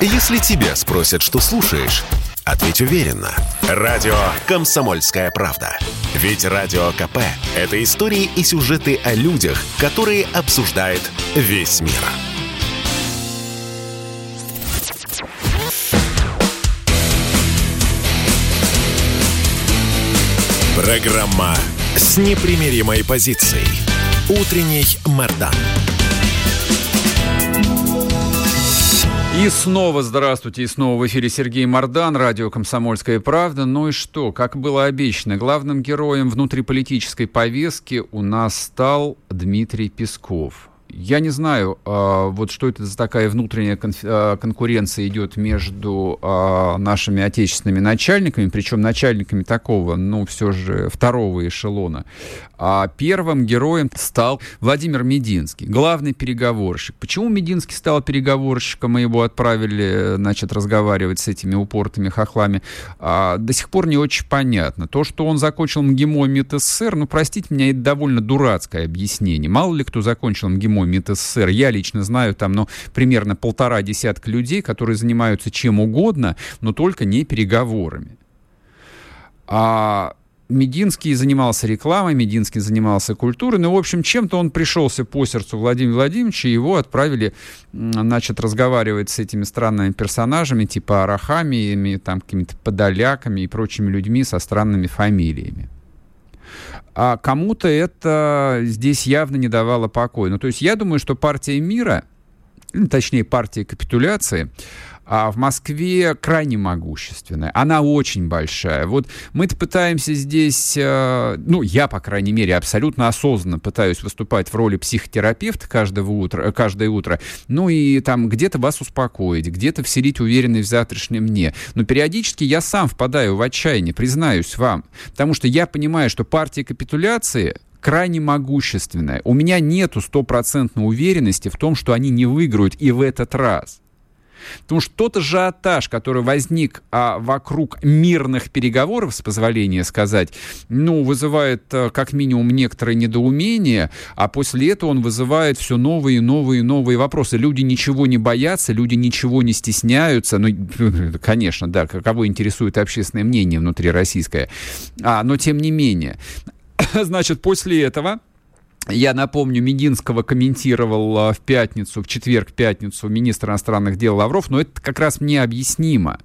Если тебя спросят, что слушаешь, ответь уверенно. Радио «Комсомольская правда». Ведь Радио КП – это истории и сюжеты о людях, которые обсуждает весь мир. Программа с непримиримой позицией. Утренний Мордан. И снова здравствуйте, и снова в эфире Сергей Мордан, радио «Комсомольская правда». Ну и что, как было обещано, главным героем внутриполитической повестки у нас стал Дмитрий Песков. Я не знаю, э, вот что это за такая внутренняя э, конкуренция идет между э, нашими отечественными начальниками, причем начальниками такого, ну, все же второго эшелона. А первым героем стал Владимир Мединский, главный переговорщик. Почему Мединский стал переговорщиком, и его отправили, значит, разговаривать с этими упортыми хохлами, а, до сих пор не очень понятно. То, что он закончил МГИМО МИД СССР, ну, простите меня, это довольно дурацкое объяснение. Мало ли кто закончил МГИМО МИД СССР. Я лично знаю там, ну, примерно полтора десятка людей, которые занимаются чем угодно, но только не переговорами. А Мединский занимался рекламой, Мединский занимался культурой. Ну, в общем, чем-то он пришелся по сердцу Владимира Владимировича, его отправили, значит, разговаривать с этими странными персонажами, типа арахамиями, там, какими-то подоляками и прочими людьми со странными фамилиями. А кому-то это здесь явно не давало покоя. Ну, то есть я думаю, что партия мира, точнее, партия капитуляции, а в Москве крайне могущественная. Она очень большая. Вот мы-то пытаемся здесь, э, ну, я, по крайней мере, абсолютно осознанно пытаюсь выступать в роли психотерапевта каждого утра, каждое утро, ну и там где-то вас успокоить, где-то вселить уверенность в завтрашнем мне. Но периодически я сам впадаю в отчаяние, признаюсь вам, потому что я понимаю, что партия капитуляции крайне могущественная. У меня нету стопроцентной уверенности в том, что они не выиграют и в этот раз. Потому что тот ажиотаж, который возник а, вокруг мирных переговоров, с позволения сказать, ну, вызывает а, как минимум некоторое недоумение, а после этого он вызывает все новые новые новые вопросы. Люди ничего не боятся, люди ничего не стесняются. Ну, конечно, да, кого интересует общественное мнение внутри российское. А, но тем не менее. Значит, после этого я напомню, Мединского комментировал а, в пятницу, в четверг-пятницу министр иностранных дел Лавров, но это как раз мне объяснимо.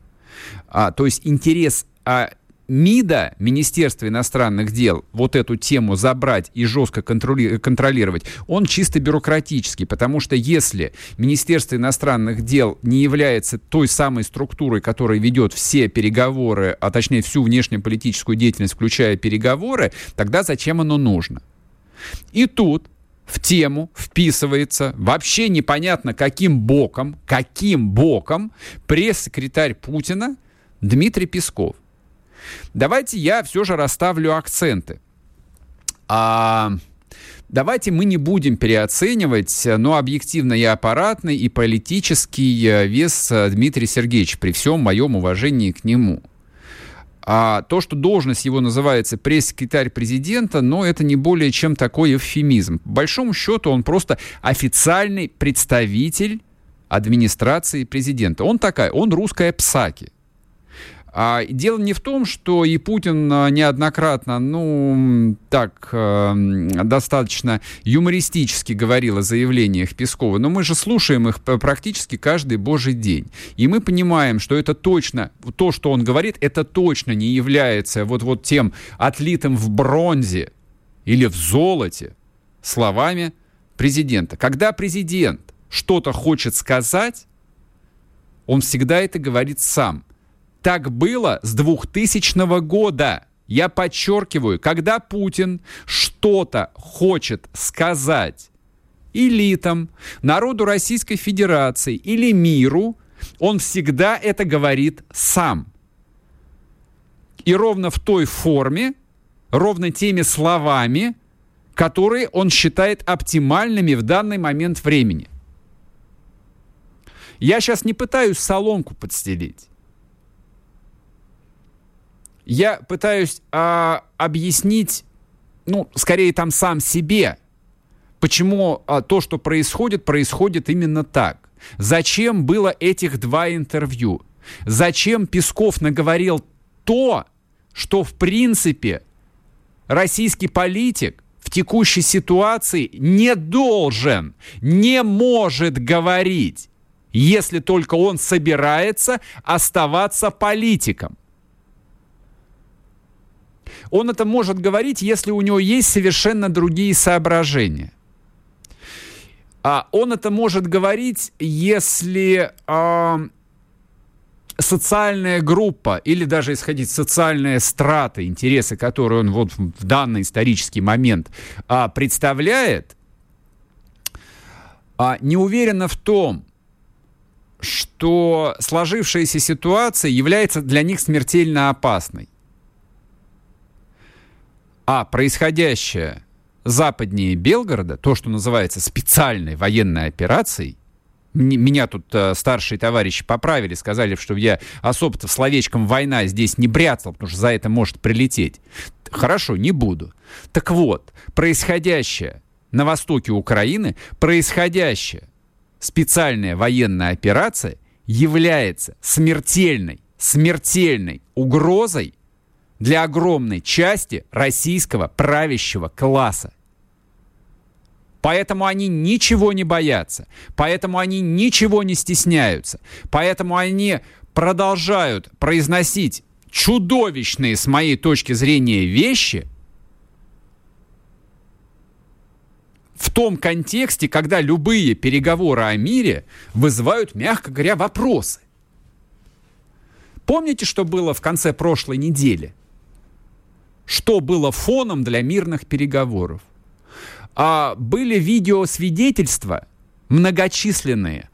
А, то есть интерес а, МИДа, Министерства иностранных дел, вот эту тему забрать и жестко контроли- контролировать, он чисто бюрократический, потому что если Министерство иностранных дел не является той самой структурой, которая ведет все переговоры, а точнее всю внешнеполитическую деятельность, включая переговоры, тогда зачем оно нужно? И тут в тему вписывается вообще непонятно каким боком, каким боком пресс-секретарь Путина Дмитрий Песков. Давайте я все же расставлю акценты. А, давайте мы не будем переоценивать, но объективно и аппаратный, и политический э, вес э, Дмитрия Сергеевича при всем моем уважении к нему. А то, что должность его называется пресс-секретарь президента, но это не более чем такой эвфемизм. По большому счету он просто официальный представитель администрации президента. Он такая, он русская псаки. А дело не в том, что и Путин а, неоднократно, ну, так, э, достаточно юмористически говорил о заявлениях Пескова, но мы же слушаем их практически каждый божий день. И мы понимаем, что это точно, то, что он говорит, это точно не является вот, вот тем отлитым в бронзе или в золоте словами президента. Когда президент что-то хочет сказать, он всегда это говорит сам – так было с 2000 года. Я подчеркиваю, когда Путин что-то хочет сказать элитам, народу Российской Федерации или миру, он всегда это говорит сам. И ровно в той форме, ровно теми словами, которые он считает оптимальными в данный момент времени. Я сейчас не пытаюсь соломку подстелить. Я пытаюсь а, объяснить, ну, скорее там сам себе, почему а, то, что происходит, происходит именно так. Зачем было этих два интервью? Зачем Песков наговорил то, что в принципе российский политик в текущей ситуации не должен, не может говорить, если только он собирается оставаться политиком. Он это может говорить, если у него есть совершенно другие соображения. А он это может говорить, если э, социальная группа или даже исходить социальная страта, интересы, которые он вот в данный исторический момент э, представляет, э, не уверена в том, что сложившаяся ситуация является для них смертельно опасной. А происходящее западнее Белгорода, то, что называется специальной военной операцией, меня тут э, старшие товарищи поправили, сказали, что я особо-то словечком «война» здесь не бряцал, потому что за это может прилететь. Хорошо, не буду. Так вот, происходящее на востоке Украины, происходящее специальная военная операция является смертельной, смертельной угрозой для огромной части российского правящего класса. Поэтому они ничего не боятся, поэтому они ничего не стесняются, поэтому они продолжают произносить чудовищные, с моей точки зрения, вещи в том контексте, когда любые переговоры о мире вызывают, мягко говоря, вопросы. Помните, что было в конце прошлой недели? Что было фоном для мирных переговоров. А были видеосвидетельства многочисленные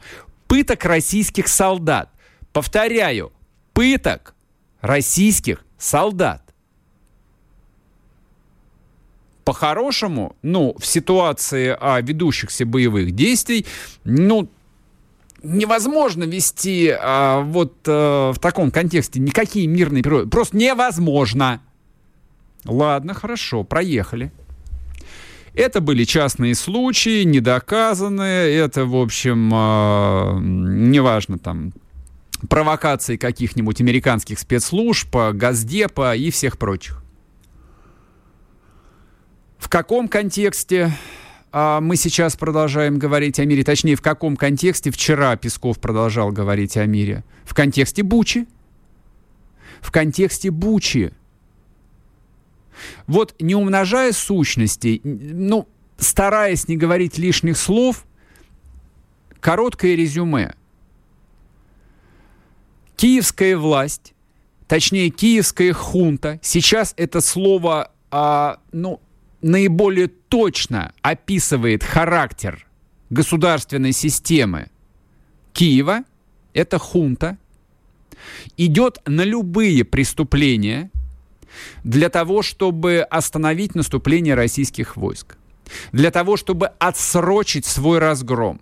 пыток российских солдат. Повторяю, пыток российских солдат. По-хорошему, ну, в ситуации о ведущихся боевых действий, ну, невозможно вести а, вот а, в таком контексте никакие мирные переговоры. Просто невозможно. Ладно, хорошо, проехали. Это были частные случаи, недоказанные. Это, в общем, э, неважно, там, провокации каких-нибудь американских спецслужб, Газдепа и всех прочих. В каком контексте а мы сейчас продолжаем говорить о мире? Точнее, в каком контексте вчера Песков продолжал говорить о мире? В контексте Бучи. В контексте Бучи. Вот не умножая сущностей, ну, стараясь не говорить лишних слов, короткое резюме. Киевская власть, точнее киевская хунта, сейчас это слово, а, ну, наиболее точно описывает характер государственной системы Киева, это хунта, идет на любые преступления, для того, чтобы остановить наступление российских войск, для того, чтобы отсрочить свой разгром,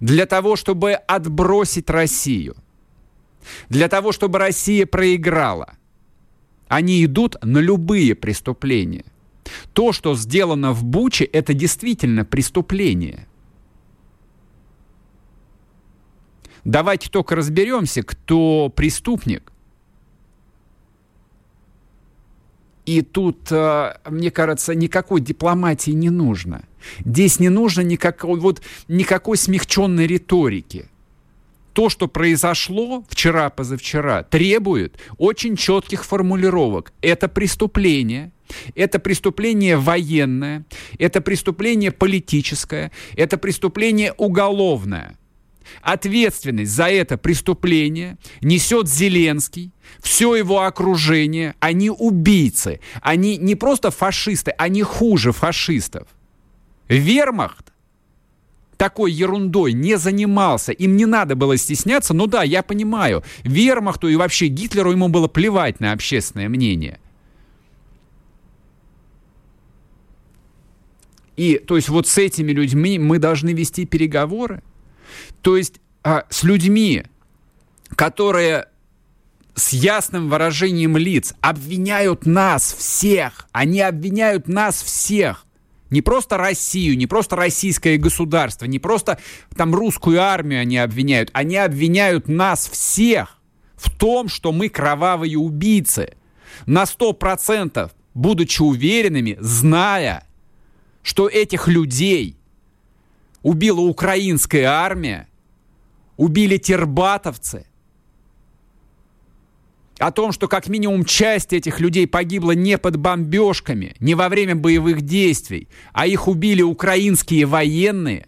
для того, чтобы отбросить Россию, для того, чтобы Россия проиграла. Они идут на любые преступления. То, что сделано в Буче, это действительно преступление. Давайте только разберемся, кто преступник, И тут, э, мне кажется, никакой дипломатии не нужно. Здесь не нужно никакой, вот, никакой смягченной риторики. То, что произошло вчера-позавчера, требует очень четких формулировок. Это преступление, это преступление военное, это преступление политическое, это преступление уголовное. Ответственность за это преступление несет Зеленский, все его окружение. Они убийцы. Они не просто фашисты, они хуже фашистов. Вермахт такой ерундой не занимался, им не надо было стесняться, ну да, я понимаю, Вермахту и вообще Гитлеру ему было плевать на общественное мнение. И, то есть, вот с этими людьми мы должны вести переговоры. То есть а, с людьми, которые с ясным выражением лиц обвиняют нас всех, они обвиняют нас всех Не просто Россию, не просто российское государство, не просто там русскую армию они обвиняют. Они обвиняют нас всех в том, что мы кровавые убийцы. На сто процентов, будучи уверенными, зная, что этих людей убила украинская армия, убили тербатовцы – о том, что как минимум часть этих людей погибла не под бомбежками, не во время боевых действий, а их убили украинские военные.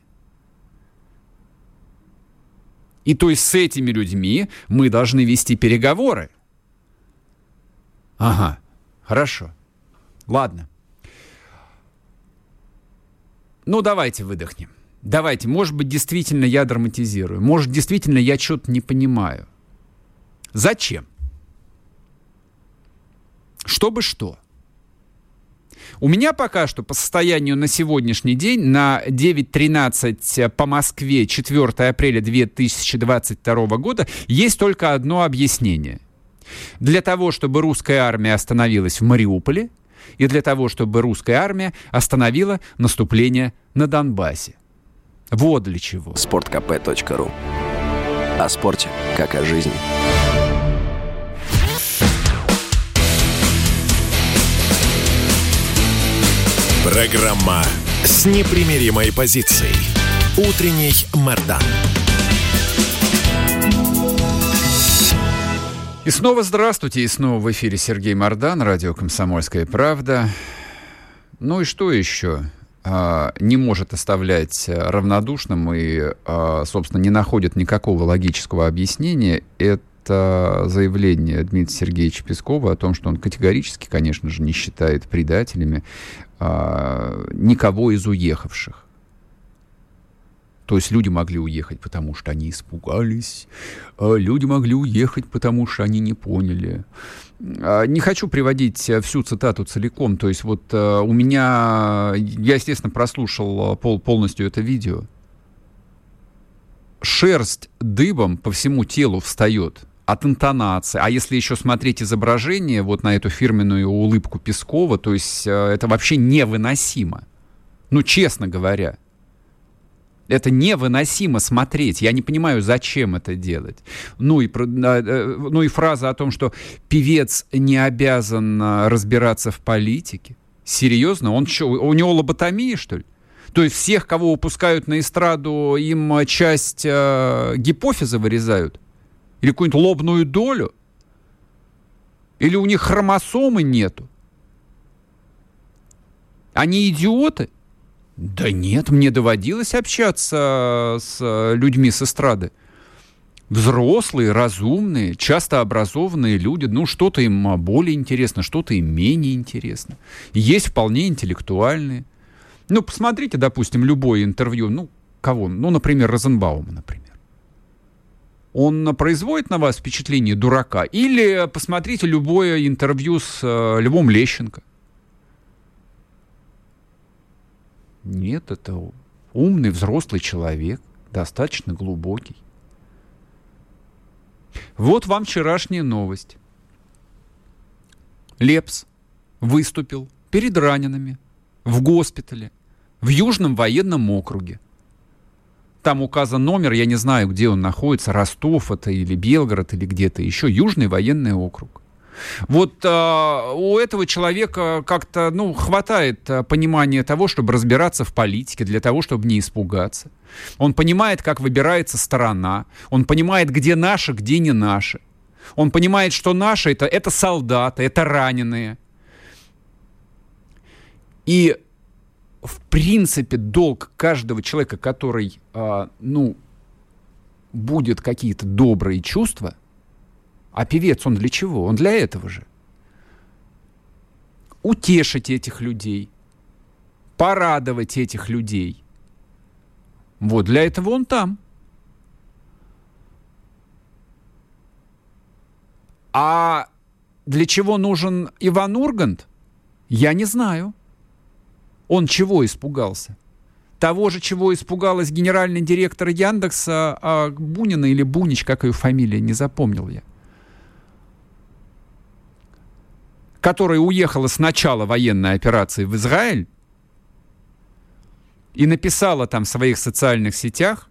И то есть с этими людьми мы должны вести переговоры. Ага, хорошо. Ладно. Ну, давайте выдохнем. Давайте, может быть, действительно я драматизирую. Может, действительно я что-то не понимаю. Зачем? Чтобы что? У меня пока что по состоянию на сегодняшний день на 9.13 по Москве 4 апреля 2022 года есть только одно объяснение. Для того, чтобы русская армия остановилась в Мариуполе, и для того, чтобы русская армия остановила наступление на Донбассе. Вот для чего. Спорткп.ру О спорте, как о жизни. Программа с непримиримой позицией. Утренний Мордан. И снова здравствуйте, и снова в эфире Сергей Мордан, радио «Комсомольская правда». Ну и что еще а, не может оставлять равнодушным и, а, собственно, не находит никакого логического объяснения, это заявление Дмитрия Сергеевича Пескова о том, что он категорически, конечно же, не считает предателями а, никого из уехавших. То есть люди могли уехать, потому что они испугались, а люди могли уехать, потому что они не поняли. А, не хочу приводить всю цитату целиком. То есть вот у меня, я, естественно, прослушал пол, полностью это видео. Шерсть дыбом по всему телу встает от интонации. А если еще смотреть изображение вот на эту фирменную улыбку Пескова, то есть э, это вообще невыносимо. Ну, честно говоря. Это невыносимо смотреть. Я не понимаю, зачем это делать. Ну и, э, ну и фраза о том, что певец не обязан э, разбираться в политике. Серьезно? Он что, у него лоботомия, что ли? То есть всех, кого выпускают на эстраду, им часть э, гипофиза вырезают? Или какую-нибудь лобную долю? Или у них хромосомы нету? Они идиоты? Да нет, мне доводилось общаться с людьми с эстрады. Взрослые, разумные, часто образованные люди. Ну, что-то им более интересно, что-то им менее интересно. Есть вполне интеллектуальные. Ну, посмотрите, допустим, любое интервью. Ну, кого? Ну, например, Розенбаума, например он производит на вас впечатление дурака? Или посмотрите любое интервью с э, Львом Лещенко. Нет, это умный, взрослый человек, достаточно глубокий. Вот вам вчерашняя новость. Лепс выступил перед ранеными в госпитале в Южном военном округе там указан номер, я не знаю, где он находится, Ростов это или Белгород или где-то еще, Южный военный округ. Вот э, у этого человека как-то, ну, хватает э, понимания того, чтобы разбираться в политике, для того, чтобы не испугаться. Он понимает, как выбирается сторона. Он понимает, где наши, где не наши. Он понимает, что наши это, это солдаты, это раненые. И в принципе, долг каждого человека, который, э, ну, будет какие-то добрые чувства, а певец, он для чего? Он для этого же. Утешить этих людей, порадовать этих людей. Вот для этого он там. А для чего нужен Иван Ургант, я не знаю. Он чего испугался? Того же, чего испугалась генеральный директор Яндекса а Бунина или Бунич, как ее фамилия, не запомнил я. Которая уехала с начала военной операции в Израиль, и написала там в своих социальных сетях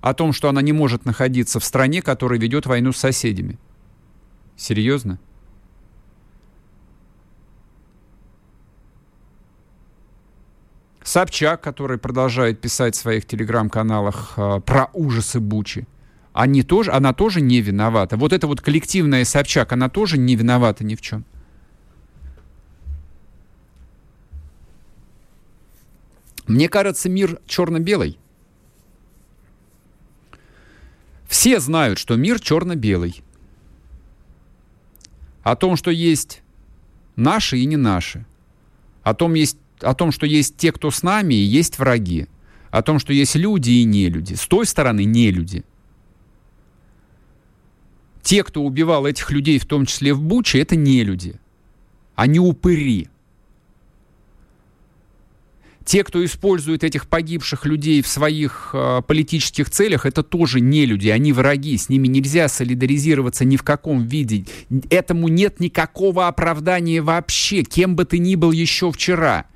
о том, что она не может находиться в стране, которая ведет войну с соседями. Серьезно? Собчак, который продолжает писать в своих телеграм-каналах э, про ужасы Бучи, они тоже, она тоже не виновата. Вот эта вот коллективная Собчак, она тоже не виновата ни в чем. Мне кажется, мир черно-белый. Все знают, что мир черно-белый. О том, что есть наши и не наши. О том, есть, о том, что есть те, кто с нами, и есть враги. О том, что есть люди и не люди. С той стороны не люди. Те, кто убивал этих людей, в том числе в Буче, это не люди. Они упыри. Те, кто использует этих погибших людей в своих э, политических целях, это тоже не люди, они враги, с ними нельзя солидаризироваться ни в каком виде. Этому нет никакого оправдания вообще, кем бы ты ни был еще вчера.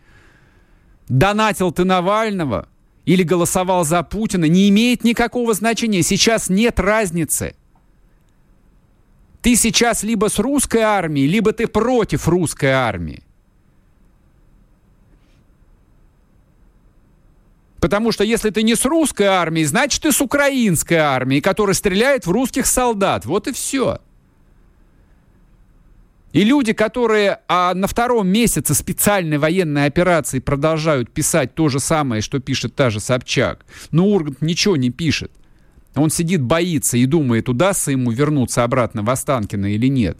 Донатил ты Навального или голосовал за Путина, не имеет никакого значения. Сейчас нет разницы. Ты сейчас либо с русской армией, либо ты против русской армии. Потому что если ты не с русской армией, значит ты с украинской армией, которая стреляет в русских солдат. Вот и все. И люди, которые а, на втором месяце специальной военной операции продолжают писать то же самое, что пишет та же Собчак, но Ургант ничего не пишет. Он сидит, боится и думает, удастся ему вернуться обратно в Останкино или нет.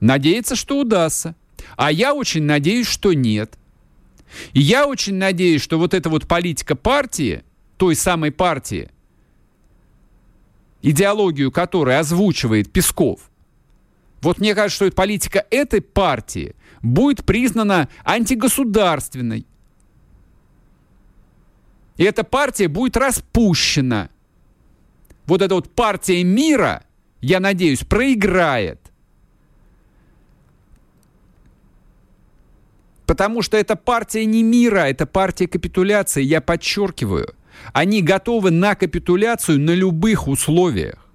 Надеется, что удастся. А я очень надеюсь, что нет. И я очень надеюсь, что вот эта вот политика партии, той самой партии, идеологию которой озвучивает Песков, вот мне кажется, что политика этой партии будет признана антигосударственной, и эта партия будет распущена. Вот эта вот партия мира, я надеюсь, проиграет. Потому что это партия не мира, это партия капитуляции, я подчеркиваю. Они готовы на капитуляцию на любых условиях.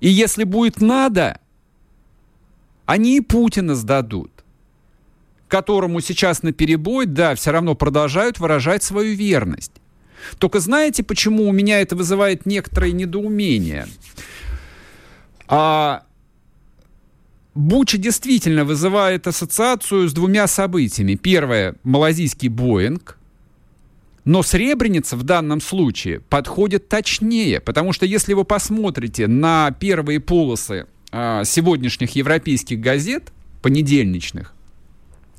И если будет надо, они и Путина сдадут которому сейчас на перебой, да, все равно продолжают выражать свою верность. Только знаете, почему у меня это вызывает некоторое недоумение? А, Буча действительно вызывает ассоциацию с двумя событиями. Первое – малазийский Боинг, но Сребреница в данном случае подходит точнее, потому что если вы посмотрите на первые полосы а, сегодняшних европейских газет, понедельничных,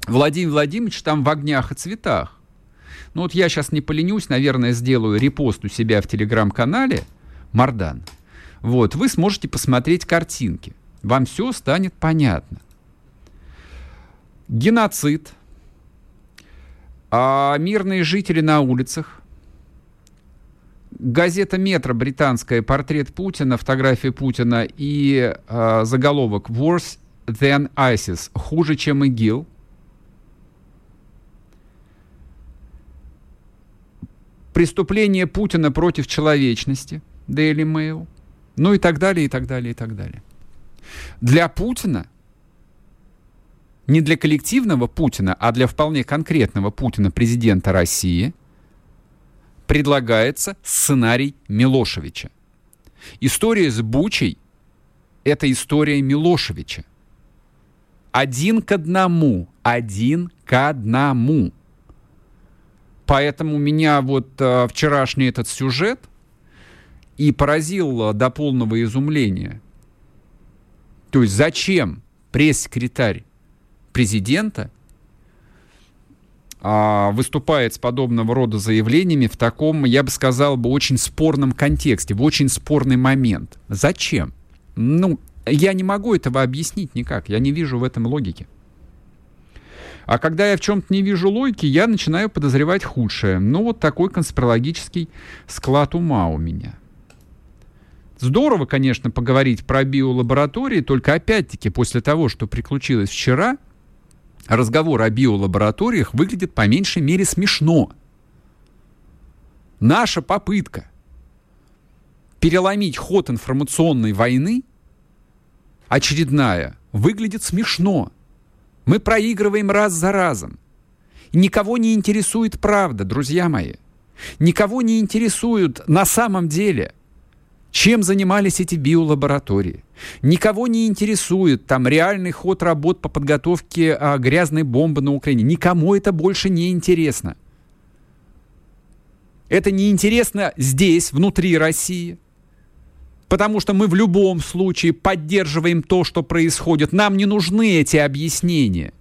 Владимир Владимирович там в огнях и цветах. Ну вот я сейчас не поленюсь, наверное, сделаю репост у себя в телеграм-канале Мардан. Вот, вы сможете посмотреть картинки. Вам все станет понятно. Геноцид. А мирные жители на улицах. Газета «Метро» британская, портрет Путина, фотография Путина и э, заголовок «Worse than ISIS» – хуже, чем ИГИЛ – преступление Путина против человечности, Daily Mail, ну и так далее, и так далее, и так далее. Для Путина, не для коллективного Путина, а для вполне конкретного Путина, президента России, предлагается сценарий Милошевича. История с Бучей – это история Милошевича. Один к одному, один к одному. Поэтому меня вот э, вчерашний этот сюжет и поразил э, до полного изумления. То есть зачем пресс-секретарь президента а, выступает с подобного рода заявлениями в таком, я бы сказал, бы очень спорном контексте, в очень спорный момент. Зачем? Ну, я не могу этого объяснить никак, я не вижу в этом логики. А когда я в чем-то не вижу логики, я начинаю подозревать худшее. Ну, вот такой конспирологический склад ума у меня. Здорово, конечно, поговорить про биолаборатории, только опять-таки после того, что приключилось вчера, разговор о биолабораториях выглядит по меньшей мере смешно. Наша попытка переломить ход информационной войны очередная выглядит смешно. Мы проигрываем раз за разом. Никого не интересует правда, друзья мои. Никого не интересует на самом деле, чем занимались эти биолаборатории. Никого не интересует там реальный ход работ по подготовке а, грязной бомбы на Украине. Никому это больше не интересно. Это не интересно здесь, внутри России. Потому что мы в любом случае поддерживаем то, что происходит. Нам не нужны эти объяснения.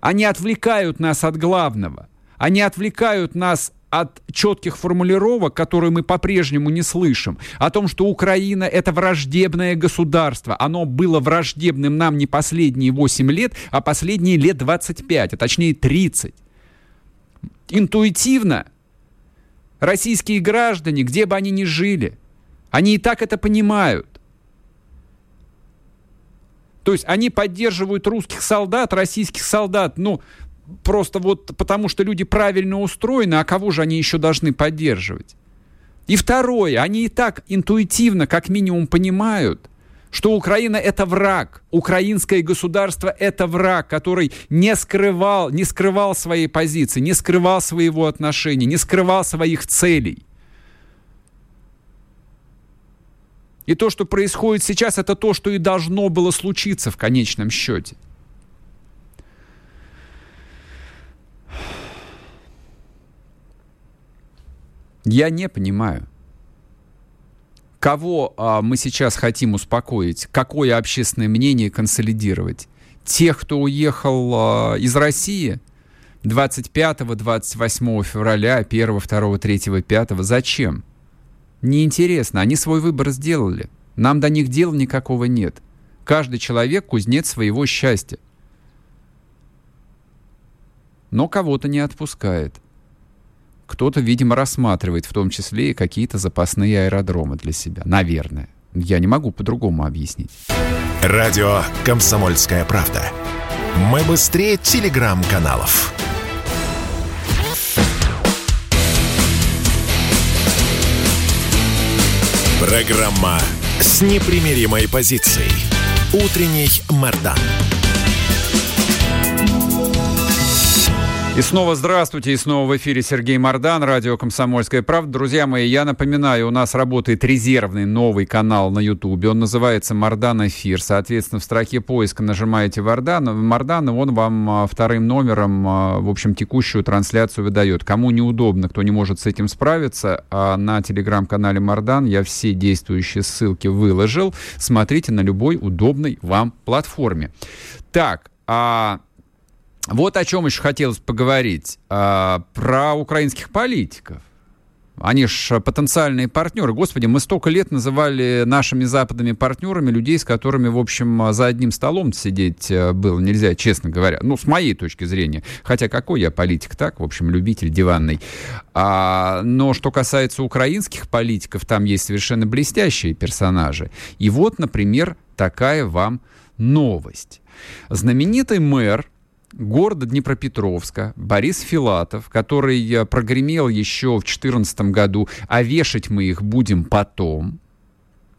Они отвлекают нас от главного. Они отвлекают нас от четких формулировок, которые мы по-прежнему не слышим, о том, что Украина это враждебное государство. Оно было враждебным нам не последние 8 лет, а последние лет 25, а точнее 30. Интуитивно российские граждане, где бы они ни жили, они и так это понимают. То есть они поддерживают русских солдат, российских солдат, ну, просто вот потому, что люди правильно устроены, а кого же они еще должны поддерживать? И второе, они и так интуитивно, как минимум, понимают, что Украина это враг, украинское государство это враг, который не скрывал, не скрывал своей позиции, не скрывал своего отношения, не скрывал своих целей. И то, что происходит сейчас, это то, что и должно было случиться в конечном счете. Я не понимаю, кого а, мы сейчас хотим успокоить, какое общественное мнение консолидировать. Тех, кто уехал а, из России 25-28 февраля, 1, 2, 3, 5. Зачем? Неинтересно. Они свой выбор сделали. Нам до них дела никакого нет. Каждый человек кузнец своего счастья. Но кого-то не отпускает кто-то, видимо, рассматривает в том числе и какие-то запасные аэродромы для себя. Наверное. Я не могу по-другому объяснить. Радио «Комсомольская правда». Мы быстрее телеграм-каналов. Программа с непримиримой позицией. Утренний Мордан. И снова здравствуйте, и снова в эфире Сергей Мордан, радио «Комсомольская правда». Друзья мои, я напоминаю, у нас работает резервный новый канал на Ютубе, он называется «Мордан Эфир». Соответственно, в строке поиска нажимаете «Мордан», Мордан, и он вам а, вторым номером, а, в общем, текущую трансляцию выдает. Кому неудобно, кто не может с этим справиться, а на телеграм-канале «Мордан» я все действующие ссылки выложил. Смотрите на любой удобной вам платформе. Так, а вот о чем еще хотелось поговорить. А, про украинских политиков. Они же потенциальные партнеры. Господи, мы столько лет называли нашими западными партнерами людей, с которыми, в общем, за одним столом сидеть э, было нельзя, честно говоря. Ну, с моей точки зрения. Хотя какой я политик, так, в общем, любитель диванный. А, но что касается украинских политиков, там есть совершенно блестящие персонажи. И вот, например, такая вам новость. Знаменитый мэр города Днепропетровска Борис Филатов, который э, прогремел еще в 2014 году, а вешать мы их будем потом,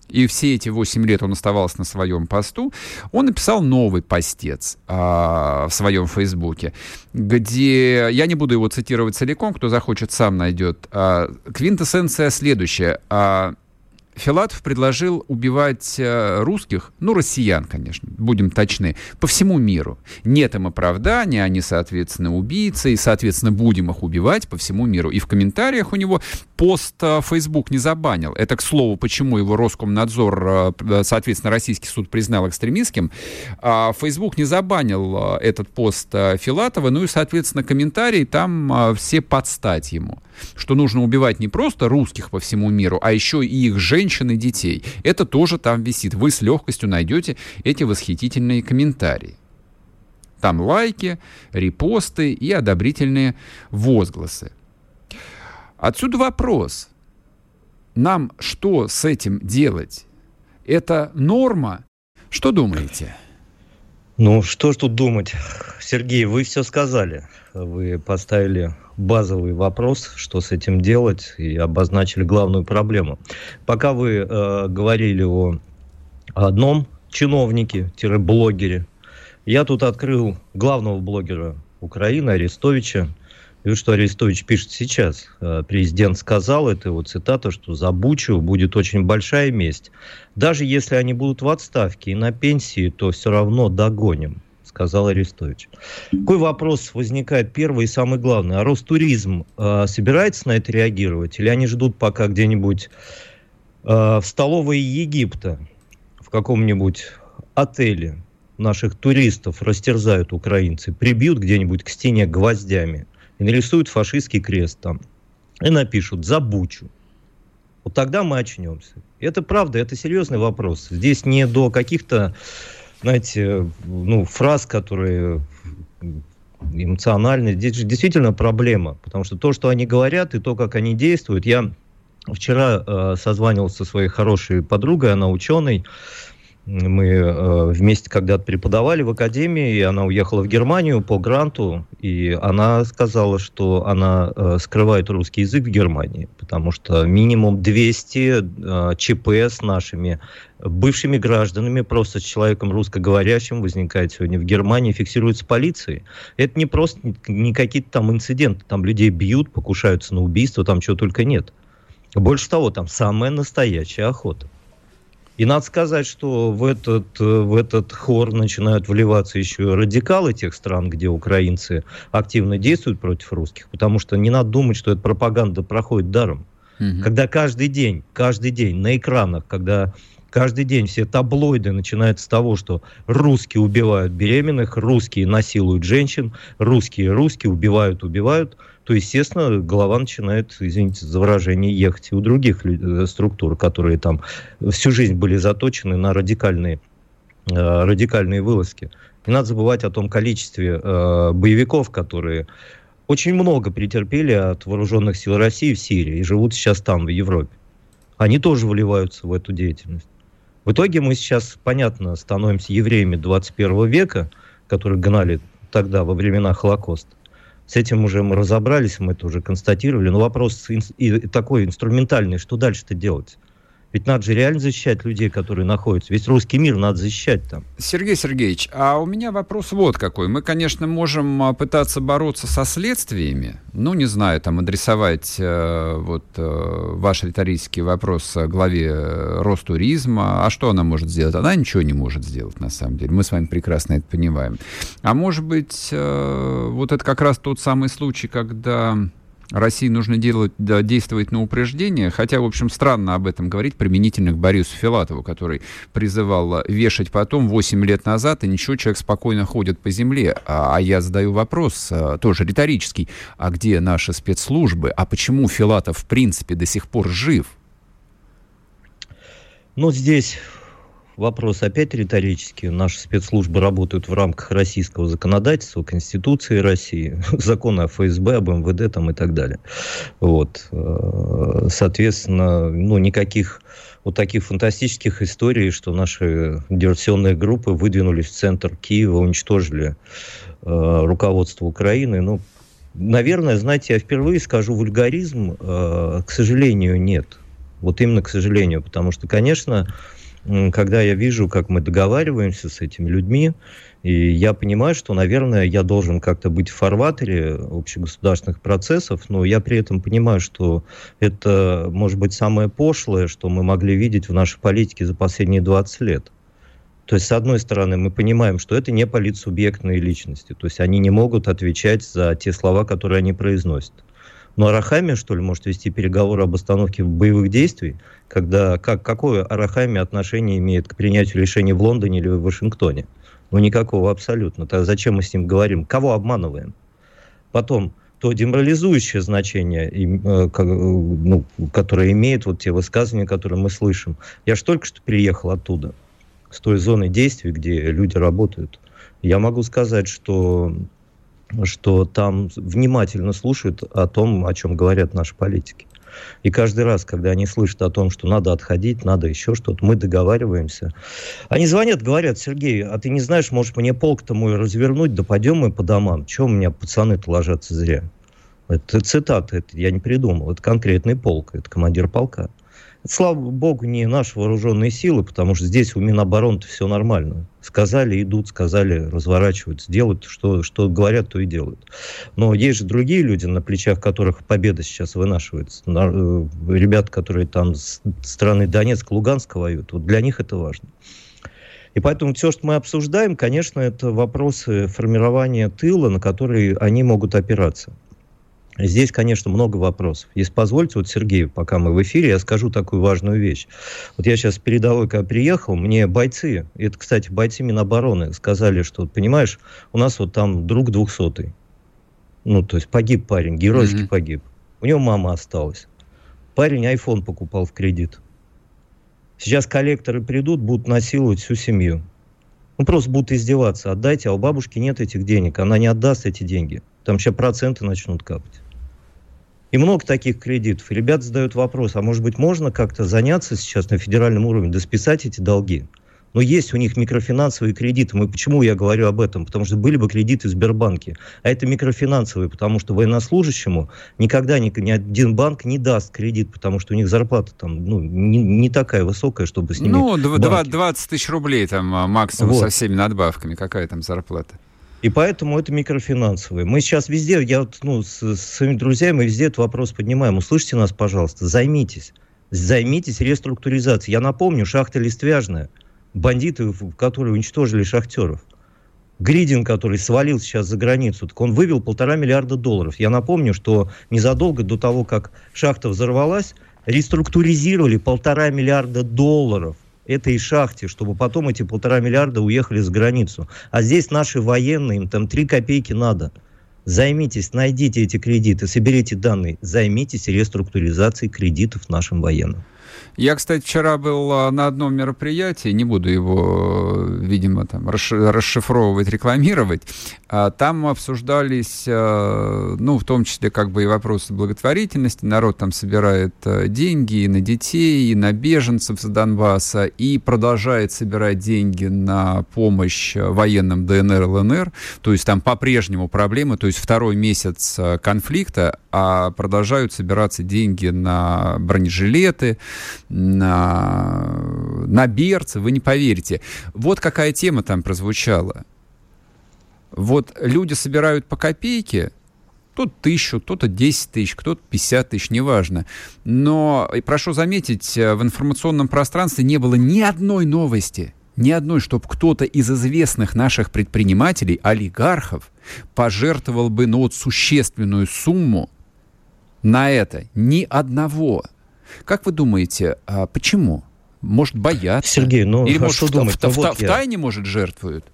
и все эти 8 лет он оставался на своем посту, он написал новый постец а, в своем фейсбуке, где, я не буду его цитировать целиком, кто захочет, сам найдет. А, квинтэссенция следующая. А, Филатов предложил убивать э, русских, ну, россиян, конечно, будем точны, по всему миру. Нет им оправдания, они, соответственно, убийцы, и, соответственно, будем их убивать по всему миру. И в комментариях у него пост э, Facebook не забанил. Это, к слову, почему его Роскомнадзор, э, соответственно, российский суд признал экстремистским. А Facebook не забанил этот пост Филатова, ну и, соответственно, комментарии там все подстать ему что нужно убивать не просто русских по всему миру, а еще и их женщин и детей. Это тоже там висит. Вы с легкостью найдете эти восхитительные комментарии. Там лайки, репосты и одобрительные возгласы. Отсюда вопрос. Нам что с этим делать? Это норма? Что думаете? Ну, что ж тут думать? Сергей, вы все сказали. Вы поставили базовый вопрос, что с этим делать, и обозначили главную проблему. Пока вы э, говорили о одном чиновнике-блогере, я тут открыл главного блогера Украины Арестовича. И вот что Арестович пишет сейчас. Э, президент сказал, это его цитата, что за Бучу будет очень большая месть. Даже если они будут в отставке и на пенсии, то все равно догоним сказал Арестович. Какой вопрос возникает первый и самый главный? А Ростуризм э, собирается на это реагировать? Или они ждут, пока где-нибудь э, в столовой Египта, в каком-нибудь отеле наших туристов растерзают украинцы, прибьют где-нибудь к стене гвоздями и нарисуют фашистский крест там и напишут «За Бучу». Вот тогда мы очнемся. Это правда, это серьезный вопрос. Здесь не до каких-то знаете, ну, фраз, которые эмоциональные. Здесь же действительно проблема, потому что то, что они говорят, и то, как они действуют, я вчера э, созванивался со своей хорошей подругой, она ученый, мы э, вместе когда-то преподавали в академии, и она уехала в Германию по гранту, и она сказала, что она э, скрывает русский язык в Германии, потому что минимум 200 э, ЧП с нашими бывшими гражданами, просто с человеком русскоговорящим возникает сегодня в Германии, фиксируется полицией. Это не просто не какие-то там инциденты, там людей бьют, покушаются на убийство, там чего только нет. Больше того, там самая настоящая охота. И надо сказать, что в этот, в этот хор начинают вливаться еще радикалы тех стран, где украинцы активно действуют против русских, потому что не надо думать, что эта пропаганда проходит даром. Угу. Когда каждый день, каждый день на экранах, когда каждый день все таблоиды начинают с того, что русские убивают беременных, русские насилуют женщин, русские русские убивают, убивают – то, естественно, голова начинает, извините за выражение, ехать и у других э, структур, которые там всю жизнь были заточены на радикальные, э, радикальные вылазки. Не надо забывать о том количестве э, боевиков, которые очень много претерпели от вооруженных сил России в Сирии и живут сейчас там, в Европе. Они тоже вливаются в эту деятельность. В итоге мы сейчас, понятно, становимся евреями 21 века, которые гнали тогда, во времена Холокоста. С этим уже мы разобрались, мы это уже констатировали. Но вопрос такой инструментальный, что дальше-то делать? Ведь надо же реально защищать людей, которые находятся. Весь русский мир надо защищать там. Сергей Сергеевич, а у меня вопрос вот какой. Мы, конечно, можем а, пытаться бороться со следствиями, ну, не знаю, там, адресовать э, вот э, ваш риторический вопрос главе э, Ростуризма. А что она может сделать? Она ничего не может сделать, на самом деле. Мы с вами прекрасно это понимаем. А может быть, э, вот это как раз тот самый случай, когда России нужно делать, да, действовать на упреждение, хотя, в общем, странно об этом говорить применительно к Борису Филатову, который призывал вешать потом 8 лет назад, и ничего, человек спокойно ходит по земле. А, а я задаю вопрос, а, тоже риторический, а где наши спецслужбы? А почему Филатов, в принципе, до сих пор жив? Ну, здесь вопрос опять риторический. Наши спецслужбы работают в рамках российского законодательства, Конституции России, закона о ФСБ, об МВД там и так далее. Вот. Э, соответственно, ну, никаких вот таких фантастических историй, что наши диверсионные группы выдвинулись в центр Киева, уничтожили э, руководство Украины. Ну, наверное, знаете, я впервые скажу вульгаризм, э, к сожалению, нет. Вот именно к сожалению, потому что, конечно, когда я вижу, как мы договариваемся с этими людьми, и я понимаю, что, наверное, я должен как-то быть в фарватере общегосударственных процессов, но я при этом понимаю, что это, может быть, самое пошлое, что мы могли видеть в нашей политике за последние 20 лет. То есть, с одной стороны, мы понимаем, что это не политсубъектные личности, то есть они не могут отвечать за те слова, которые они произносят. Но Арахами, что ли, может вести переговоры об остановке боевых действий, когда как, какое Арахами отношение имеет к принятию решений в Лондоне или в Вашингтоне? Ну, никакого абсолютно. Тогда зачем мы с ним говорим? Кого обманываем? Потом, то деморализующее значение, э, ну, которое имеет вот те высказывания, которые мы слышим. Я же только что приехал оттуда, с той зоны действий, где люди работают. Я могу сказать, что что там внимательно слушают о том, о чем говорят наши политики. И каждый раз, когда они слышат о том, что надо отходить, надо еще что-то, мы договариваемся. Они звонят, говорят, Сергей, а ты не знаешь, может, мне полк-то мой развернуть, да пойдем мы по домам. Чего у меня пацаны-то ложатся зря? Это цитата, это я не придумал. Это конкретный полк, это командир полка. Слава богу, не наши вооруженные силы, потому что здесь у Минобороны все нормально. Сказали, идут, сказали, разворачиваются, делают, что, что говорят, то и делают. Но есть же другие люди, на плечах которых победа сейчас вынашивается. Э, ребят, которые там с страны Донецк, Луганск воюют. Вот для них это важно. И поэтому все, что мы обсуждаем, конечно, это вопросы формирования тыла, на которые они могут опираться. Здесь, конечно, много вопросов. Если позвольте, вот Сергей, пока мы в эфире, я скажу такую важную вещь. Вот я сейчас передовой, когда приехал, мне бойцы, это, кстати, бойцы Минобороны, сказали, что, понимаешь, у нас вот там друг двухсотый. Ну, то есть погиб парень, геройски mm-hmm. погиб. У него мама осталась. Парень iPhone покупал в кредит. Сейчас коллекторы придут, будут насиловать всю семью. Ну, просто будут издеваться. Отдайте, а у бабушки нет этих денег. Она не отдаст эти деньги. Там сейчас проценты начнут капать. И много таких кредитов. И ребята задают вопрос, а может быть можно как-то заняться сейчас на федеральном уровне, да списать эти долги? Но есть у них микрофинансовые кредиты. Мы, почему я говорю об этом? Потому что были бы кредиты в Сбербанке. А это микрофинансовые, потому что военнослужащему никогда ни, ни один банк не даст кредит, потому что у них зарплата там ну, не, не такая высокая, чтобы с ними... Ну, банки... 20 тысяч рублей там а, максимум вот. со всеми надбавками. Какая там зарплата? И поэтому это микрофинансовые. Мы сейчас везде, я вот, ну, с, с своими друзьями везде этот вопрос поднимаем. Услышьте нас, пожалуйста, займитесь. Займитесь реструктуризацией. Я напомню, шахта Листвяжная, бандиты, которые уничтожили шахтеров. Гридин, который свалил сейчас за границу, так он вывел полтора миллиарда долларов. Я напомню, что незадолго до того, как шахта взорвалась, реструктуризировали полтора миллиарда долларов – этой шахте, чтобы потом эти полтора миллиарда уехали за границу. А здесь наши военные, им там три копейки надо. Займитесь, найдите эти кредиты, соберите данные, займитесь реструктуризацией кредитов нашим военным. Я, кстати, вчера был а, на одном мероприятии, не буду его, видимо, там расшифровывать, рекламировать. А там обсуждались, а, ну, в том числе, как бы и вопросы благотворительности. Народ там собирает деньги и на детей, и на беженцев с Донбасса, и продолжает собирать деньги на помощь военным ДНР, ЛНР. То есть там по-прежнему проблемы, то есть второй месяц конфликта, а продолжают собираться деньги на бронежилеты, на, на берцы, вы не поверите. Вот какая тема там прозвучала. Вот люди собирают по копейке, кто-то тысячу, кто-то 10 тысяч, кто-то 50 тысяч, неважно. Но, и прошу заметить, э, в информационном пространстве не было ни одной новости, ни одной, чтобы кто-то из известных наших предпринимателей, олигархов, пожертвовал бы ну, вот существенную сумму на это. Ни одного. Как вы думаете, а почему? Может, боятся? Сергей, ну, Или, может, в, думать? В, ну, в, вот в, я... тайне, может, жертвуют?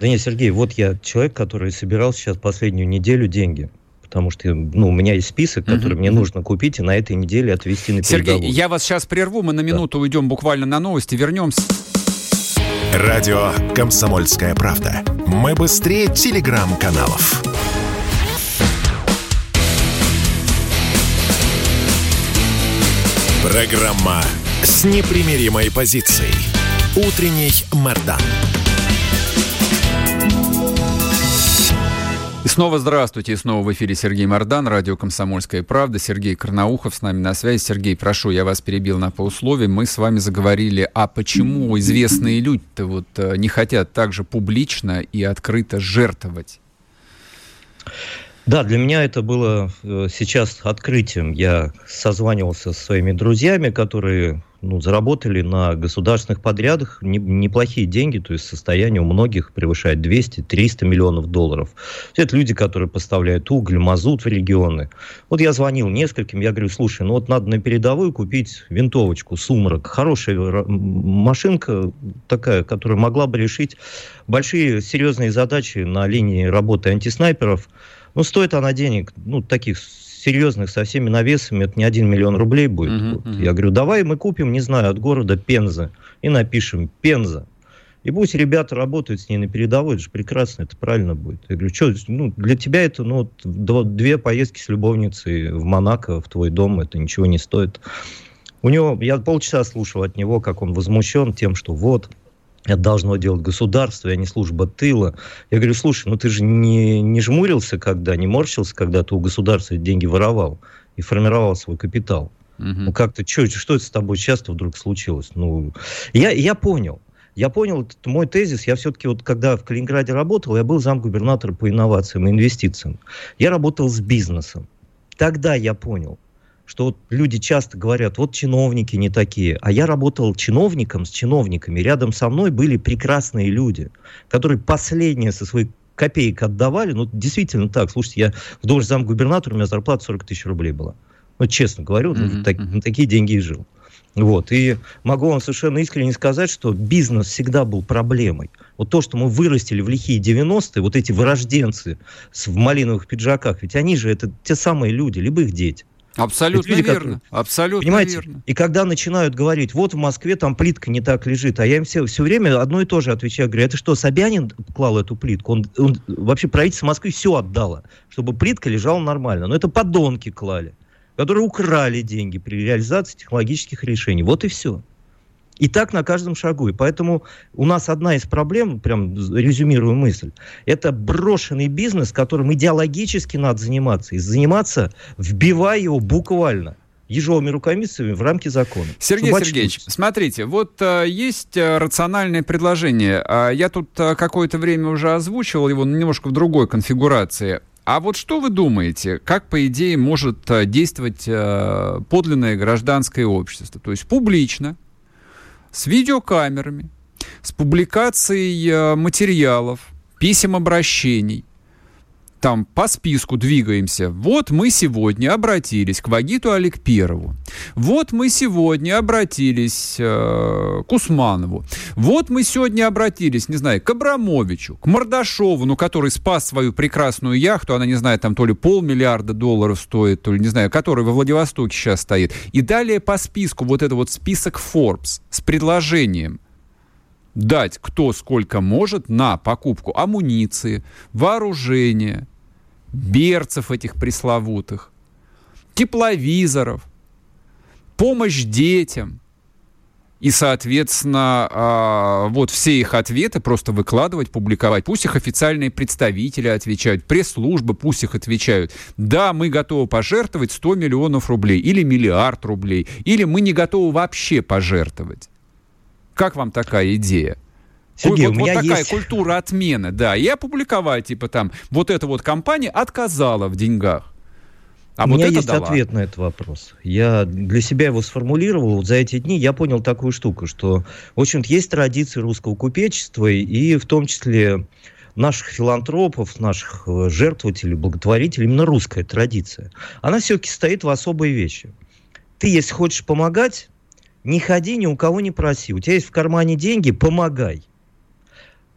Да нет, Сергей, вот я человек, который собирал сейчас последнюю неделю деньги потому что ну, у меня есть список, который uh-huh. мне нужно купить и на этой неделе отвезти на Сергей, переговоры. я вас сейчас прерву, мы на минуту да. уйдем буквально на новости, вернемся. Радио «Комсомольская правда». Мы быстрее телеграм-каналов. Программа с непримиримой позицией. Утренний Мордан. И снова здравствуйте, и снова в эфире Сергей Мордан, радио «Комсомольская правда». Сергей Карнаухов с нами на связи. Сергей, прошу, я вас перебил на полусловие. Мы с вами заговорили, а почему известные люди-то вот э, не хотят также публично и открыто жертвовать? Да, для меня это было э, сейчас открытием. Я созванивался со своими друзьями, которые ну, заработали на государственных подрядах не, неплохие деньги, то есть состояние у многих превышает 200-300 миллионов долларов. Это люди, которые поставляют уголь, мазут в регионы. Вот я звонил нескольким, я говорю, слушай, ну вот надо на передовую купить винтовочку, сумрак, хорошая машинка такая, которая могла бы решить большие серьезные задачи на линии работы антиснайперов, ну, стоит она денег, ну, таких серьезных, со всеми навесами, это не один миллион рублей будет. Uh-huh, вот. uh-huh. Я говорю, давай мы купим, не знаю, от города Пенза и напишем Пенза. И пусть ребята работают с ней на передовой, это же прекрасно, это правильно будет. Я говорю, что, ну, для тебя это, ну, две поездки с любовницей в Монако, в твой дом, это ничего не стоит. У него, я полчаса слушал от него, как он возмущен тем, что вот, это должно делать государство, а не служба тыла. Я говорю, слушай, ну ты же не, не жмурился когда, не морщился, когда ты у государства деньги воровал и формировал свой капитал. Угу. Ну как-то, что, что это с тобой часто вдруг случилось? Ну, я, я понял. Я понял этот мой тезис. Я все-таки вот когда в Калининграде работал, я был замгубернатора по инновациям и инвестициям. Я работал с бизнесом. Тогда я понял, что вот люди часто говорят, вот чиновники не такие. А я работал чиновником с чиновниками. Рядом со мной были прекрасные люди, которые последние со своей копеек отдавали. Ну, действительно так. Слушайте, я в должность замгубернатора, у меня зарплата 40 тысяч рублей была. Ну, честно говорю, mm-hmm. так, на такие деньги и жил. Вот. И могу вам совершенно искренне сказать, что бизнес всегда был проблемой. Вот то, что мы вырастили в лихие 90-е, вот эти вырожденцы в малиновых пиджаках, ведь они же это те самые люди, либо их дети. Абсолютно люди, верно. Которые, абсолютно понимаете? верно. И когда начинают говорить, вот в Москве там плитка не так лежит, а я им все, все время одно и то же отвечаю, говорю, это что, Собянин клал эту плитку? Он, он вообще правительство Москвы все отдало, чтобы плитка лежала нормально. Но это подонки клали которые украли деньги при реализации технологических решений. Вот и все. И так на каждом шагу. И поэтому у нас одна из проблем, прям резюмирую мысль, это брошенный бизнес, которым идеологически надо заниматься. И заниматься, вбивая его буквально ежовыми рукавицами в рамки закона. Сергей Сергеевич, смотрите, вот а, есть а, рациональное предложение. А, я тут а, какое-то время уже озвучивал его немножко в другой конфигурации. А вот что вы думаете, как, по идее, может э, действовать э, подлинное гражданское общество? То есть публично, с видеокамерами, с публикацией э, материалов, писем обращений, там по списку двигаемся. Вот мы сегодня обратились к Вагиту Аликперову. Вот мы сегодня обратились э, к Усманову. Вот мы сегодня обратились, не знаю, к Абрамовичу, к Мордашову, ну, который спас свою прекрасную яхту, она, не знаю, там то ли полмиллиарда долларов стоит, то ли, не знаю, который во Владивостоке сейчас стоит. И далее по списку вот это вот список Forbes с предложением дать кто сколько может на покупку амуниции, вооружения, берцев этих пресловутых, тепловизоров, помощь детям. И, соответственно, а, вот все их ответы просто выкладывать, публиковать. Пусть их официальные представители отвечают, пресс-службы пусть их отвечают. Да, мы готовы пожертвовать 100 миллионов рублей или миллиард рублей, или мы не готовы вообще пожертвовать. Как вам такая идея? Сергей, вот, у меня вот такая есть... культура отмены, да. И опубликовать, типа там, вот эта вот компания отказала в деньгах. А у вот меня есть дала. ответ на этот вопрос. Я для себя его сформулировал. Вот за эти дни я понял такую штуку, что, в общем-то, есть традиции русского купечества, и в том числе наших филантропов, наших э, жертвователей, благотворителей, именно русская традиция. Она все-таки стоит в особой вещи. Ты, если хочешь помогать, не ходи, ни у кого не проси. У тебя есть в кармане деньги, помогай.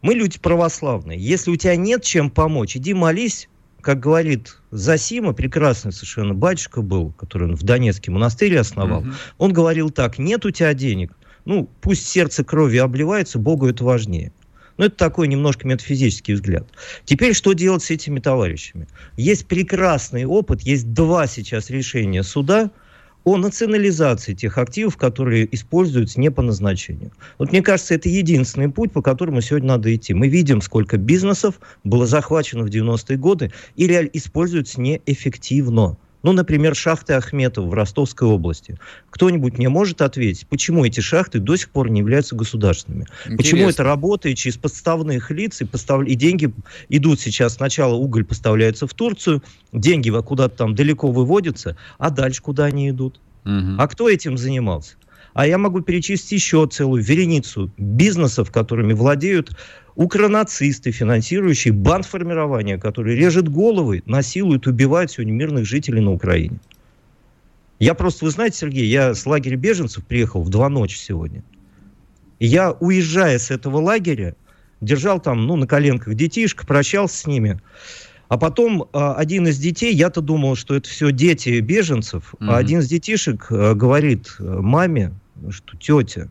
Мы люди православные. Если у тебя нет чем помочь, иди молись, как говорит Засима, прекрасный совершенно батюшка был, который он в Донецкий монастырь основал. Mm-hmm. Он говорил так, нет у тебя денег, ну, пусть сердце кровью обливается, Богу это важнее. Ну, это такой немножко метафизический взгляд. Теперь что делать с этими товарищами? Есть прекрасный опыт, есть два сейчас решения суда – о национализации тех активов, которые используются не по назначению. Вот мне кажется, это единственный путь, по которому сегодня надо идти. Мы видим, сколько бизнесов было захвачено в 90-е годы или используются неэффективно. Ну, например, шахты Ахметова в Ростовской области. Кто-нибудь мне может ответить, почему эти шахты до сих пор не являются государственными? Интересно. Почему это работает через подставных лиц и, постав... и деньги идут сейчас, сначала уголь поставляется в Турцию, деньги куда-то там далеко выводятся, а дальше куда они идут? Угу. А кто этим занимался? А я могу перечислить еще целую вереницу бизнесов, которыми владеют укронацисты, финансирующие бандформирование, который режет головы, насилует, убивает сегодня мирных жителей на Украине. Я просто, вы знаете, Сергей, я с лагеря беженцев приехал в два ночи сегодня. Я, уезжая с этого лагеря, держал там, ну, на коленках детишек, прощался с ними. А потом а, один из детей, я-то думал, что это все дети беженцев, mm-hmm. а один из детишек а, говорит маме, что тетя,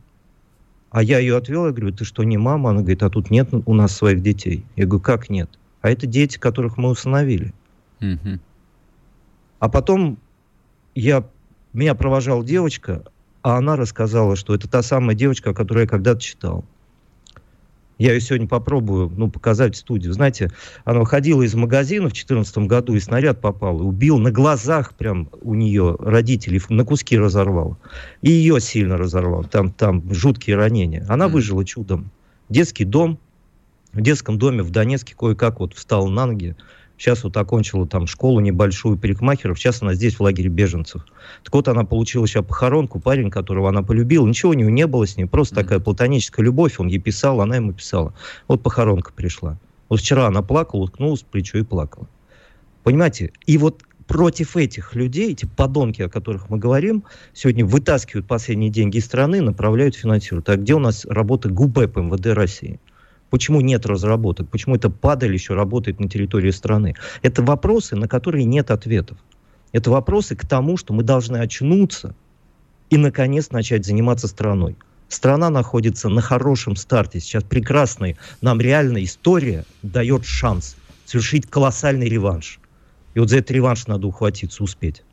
А я ее отвел, я говорю, ты что, не мама? Она говорит, а тут нет у нас своих детей. Я говорю, как нет? А это дети, которых мы установили. Угу. А потом я, меня провожала девочка, а она рассказала, что это та самая девочка, о которой я когда-то читал. Я ее сегодня попробую ну, показать в студию. Знаете, она выходила из магазина в 2014 году, и снаряд попал, и убил на глазах прям у нее родителей, на куски разорвал. И ее сильно разорвал, там, там жуткие ранения. Она mm. выжила чудом. Детский дом, в детском доме в Донецке кое-как вот встал на ноги, Сейчас вот окончила там школу небольшую парикмахеров. Сейчас она здесь, в лагере беженцев. Так вот, она получила сейчас похоронку. Парень, которого она полюбила, ничего у нее не было с ней. Просто mm-hmm. такая платоническая любовь. Он ей писал, она ему писала. Вот похоронка пришла. Вот вчера она плакала, уткнулась в плечо и плакала. Понимаете? И вот против этих людей, эти подонки, о которых мы говорим, сегодня вытаскивают последние деньги из страны, направляют, финансируют. А где у нас работа ГУБЭП МВД России? Почему нет разработок? Почему это падаль еще работает на территории страны? Это вопросы, на которые нет ответов. Это вопросы к тому, что мы должны очнуться и, наконец, начать заниматься страной. Страна находится на хорошем старте. Сейчас прекрасная, нам реальная история дает шанс совершить колоссальный реванш. И вот за этот реванш надо ухватиться, успеть.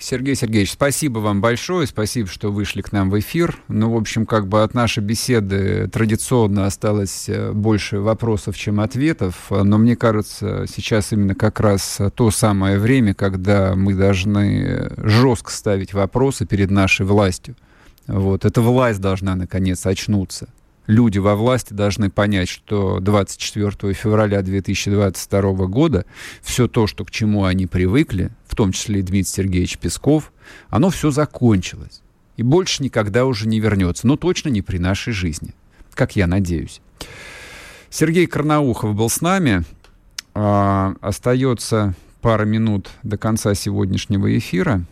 Сергей Сергеевич, спасибо вам большое, спасибо, что вышли к нам в эфир. Ну, в общем, как бы от нашей беседы традиционно осталось э, больше вопросов, чем ответов, но мне кажется, сейчас именно как раз то самое время, когда мы должны жестко ставить вопросы перед нашей властью. Вот. Эта власть должна, наконец, очнуться люди во власти должны понять, что 24 февраля 2022 года все то, что к чему они привыкли, в том числе и Дмитрий Сергеевич Песков, оно все закончилось. И больше никогда уже не вернется. Но точно не при нашей жизни. Как я надеюсь. Сергей Карнаухов был с нами. А, остается пара минут до конца сегодняшнего эфира.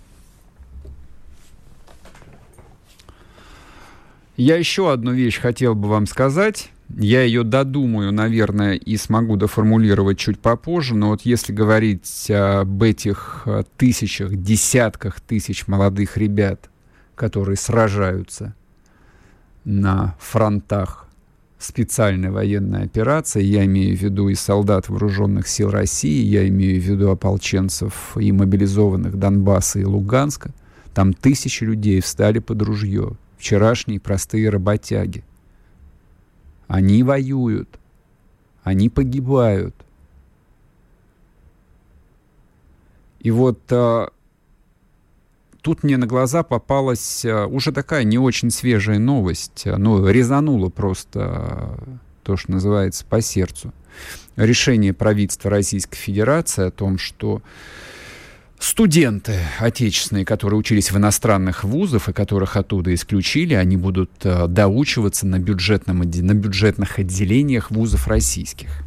Я еще одну вещь хотел бы вам сказать. Я ее додумаю, наверное, и смогу доформулировать чуть попозже, но вот если говорить об этих э, тысячах, десятках тысяч молодых ребят, которые сражаются на фронтах специальной военной операции, я имею в виду и солдат вооруженных сил России, я имею в виду ополченцев и мобилизованных Донбасса и Луганска, там тысячи людей встали под ружье, вчерашние простые работяги. Они воюют, они погибают. И вот а, тут мне на глаза попалась а, уже такая не очень свежая новость. Ну, резанула просто а, то, что называется, по сердцу. Решение правительства Российской Федерации о том, что студенты отечественные, которые учились в иностранных вузах и которых оттуда исключили, они будут э, доучиваться на, бюджетном, на бюджетных отделениях вузов российских.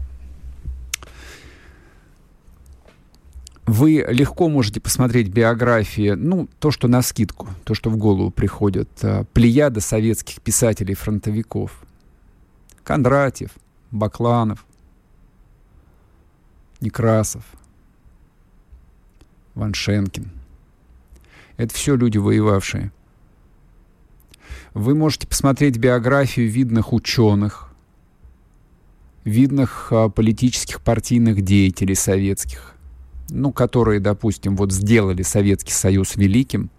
Вы легко можете посмотреть биографии, ну, то, что на скидку, то, что в голову приходит. Э, плеяда советских писателей-фронтовиков. Кондратьев, Бакланов, Некрасов – Ван Шенкин. Это все люди воевавшие. Вы можете посмотреть биографию видных ученых, видных а, политических партийных деятелей советских, ну, которые, допустим, вот сделали Советский Союз великим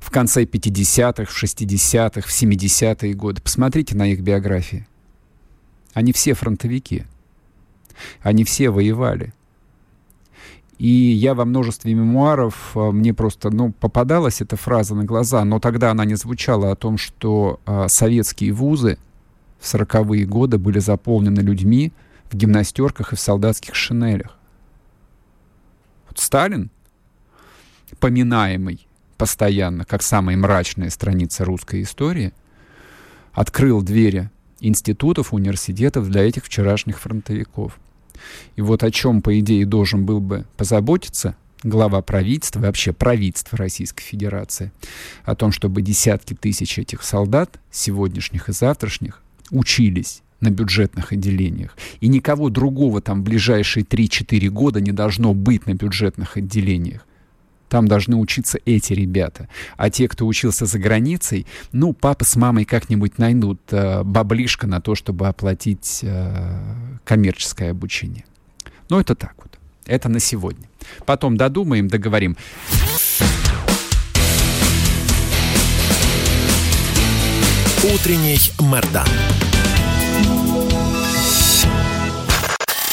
в конце 50-х, в 60-х, в 70-е годы. Посмотрите на их биографии. Они все фронтовики. Они все воевали. И я во множестве мемуаров, а, мне просто, ну, попадалась эта фраза на глаза, но тогда она не звучала о том, что а, советские вузы в сороковые годы были заполнены людьми в гимнастерках и в солдатских шинелях. Вот Сталин, поминаемый постоянно как самая мрачная страница русской истории, открыл двери институтов, университетов для этих вчерашних фронтовиков – и вот о чем, по идее, должен был бы позаботиться глава правительства, вообще правительство Российской Федерации, о том, чтобы десятки тысяч этих солдат, сегодняшних и завтрашних, учились на бюджетных отделениях. И никого другого там в ближайшие 3-4 года не должно быть на бюджетных отделениях. Там должны учиться эти ребята. А те, кто учился за границей, ну, папа с мамой как-нибудь найдут э, баблишко на то, чтобы оплатить э, коммерческое обучение. Ну, это так вот. Это на сегодня. Потом додумаем, договорим. Утренний Мордан.